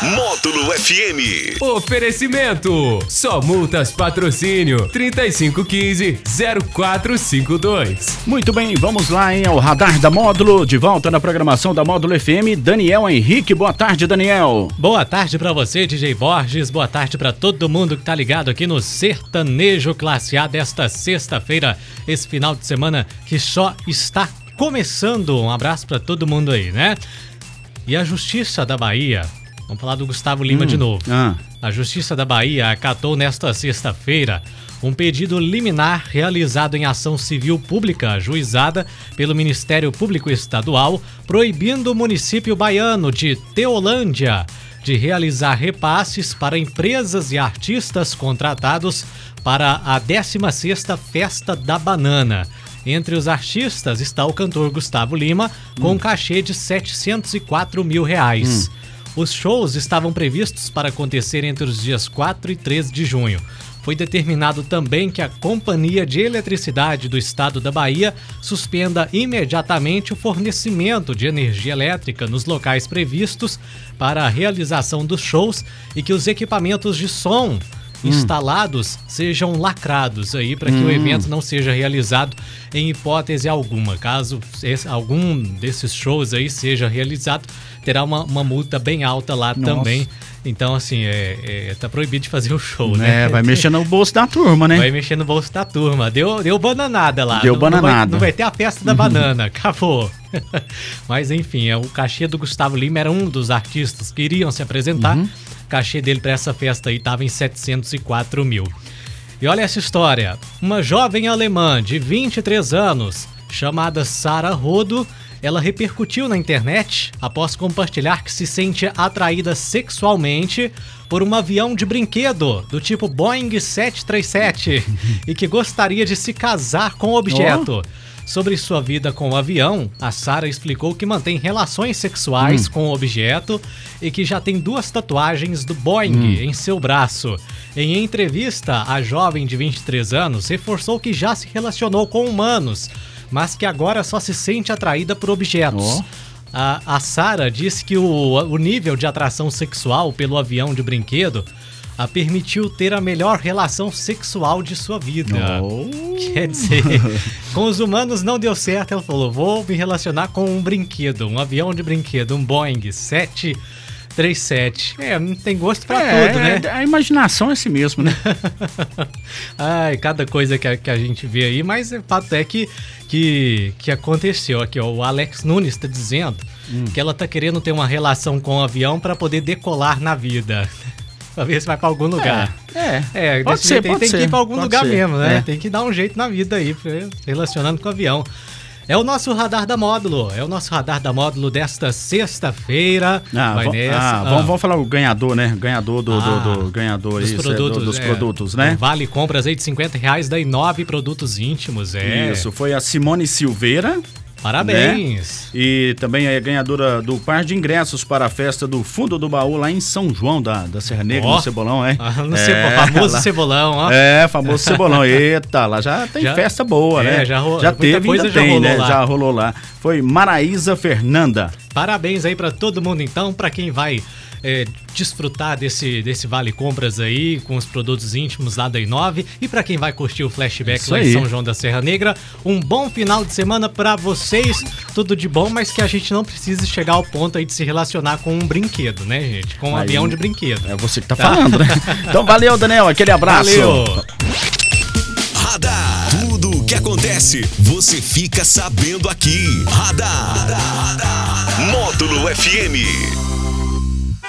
Módulo FM. Oferecimento: Só Multas Patrocínio 3515-0452. Muito bem, vamos lá, hein? Ao radar da Módulo, de volta na programação da Módulo FM. Daniel Henrique, boa tarde, Daniel. Boa tarde pra você, DJ Borges. Boa tarde pra todo mundo que tá ligado aqui no Sertanejo Classe A desta sexta-feira, esse final de semana que só está começando. Um abraço pra todo mundo aí, né? E a Justiça da Bahia, vamos falar do Gustavo Lima de novo. Ah, A Justiça da Bahia acatou nesta sexta-feira um pedido liminar realizado em ação civil pública ajuizada pelo Ministério Público Estadual, proibindo o município baiano de Teolândia de realizar repasses para empresas e artistas contratados para a 16ª Festa da Banana. Entre os artistas está o cantor Gustavo Lima, com um cachê de 704 mil reais. Os shows estavam previstos para acontecer entre os dias 4 e 3 de junho. Foi determinado também que a Companhia de Eletricidade do Estado da Bahia suspenda imediatamente o fornecimento de energia elétrica nos locais previstos para a realização dos shows e que os equipamentos de som instalados sejam lacrados aí para que o evento não seja realizado em hipótese alguma. Caso esse- algum desses shows aí seja realizado, terá uma, uma multa bem alta lá Nossa. também. Então, assim, é, é, tá proibido de fazer o show, né? é, vai mexer no bolso da turma, né? Vai mexer no bolso da turma. Deu, deu bananada lá. Deu Não- não vai- bananada. Não vai, ter a festa da banana. Acabou. Mas enfim, é, o cachê do Gustavo Lima era um dos artistas que iriam se apresentar. Uhum. Cachê dele para essa festa aí tava em 704 mil. E olha essa história. Uma jovem alemã de 23 anos, chamada Sara Rodo, ela repercutiu na internet após compartilhar que se sente atraída sexualmente por um avião de brinquedo do tipo Boeing 737 e que gostaria de se casar com o objeto. Sobre sua vida com o avião, a Sara explicou que mantém relações sexuais com o objeto e que já tem duas tatuagens do Boeing em seu braço. Em entrevista, a jovem de 23 anos reforçou que já se relacionou com humanos, mas que agora só se sente atraída por objetos. Ó. A, a Sara disse que o, o nível de atração sexual pelo avião de brinquedo a permitiu ter a melhor relação sexual de sua vida. Oh. Quer dizer, com os humanos não deu certo. Ela falou: vou me relacionar com um brinquedo, um avião de brinquedo, um Boeing 737. É, não tem gosto pra É, tudo, né? é, A imaginação é assim mesmo, né? Ai, cada coisa que a, que a gente vê aí, mas o fato é que, que, que aconteceu aqui, ó. O Alex Nunes tá dizendo Hum. que ela tá querendo ter uma relação com o avião pra poder decolar na vida. Pra ver se vai pra algum lugar. É. É, Pode desse ser, jeito pode tem que ser, ir pra algum pode lugar ser, mesmo, né? é. Tem que dar um jeito na vida aí, relacionando com o avião. É o nosso radar da módulo. É o nosso radar da módulo desta sexta-feira. Ah, Vai va- nessa. ah, Ah, vamos, vamos falar o ganhador, né? Ganhador do, do- Ah, do ganhador dos isso, é, do- produtos, dos é, produtos, né? Vale compras aí de 50 reais da Inove Produtos Íntimos, é. Isso, foi a Simone Silveira. Parabéns. E também é ganhadora do par de ingressos para a festa do Fundo do Baú lá em São João da, da Serra Negra, Ó. no Cebolão, é? Ah, no é, cebo- famoso lá- cebolão, ó. É, famoso Cebolão. Eita, lá já tem Já- festa boa, é, né? já já teve, coisa ainda já tem, rolou né? lá. Já rolou lá. Foi Maraísa Fernanda. Parabéns aí pra todo mundo então, pra quem vai é, desfrutar desse, desse Vale Compras aí com os produtos íntimos lá da Inove e pra quem vai curtir o flashback Isso lá em aí. São João da Serra Negra, um bom final de semana pra vocês, tudo de bom, mas que a gente não precise chegar ao ponto aí de se relacionar com um brinquedo, né, gente? Com um Aí- avião de brinquedo. É você que tá falando, né? Então valeu, Daniel. Aquele abraço. Valeu! Radar. Tudo o que acontece, você fica sabendo aqui. Radar. Módulo FM.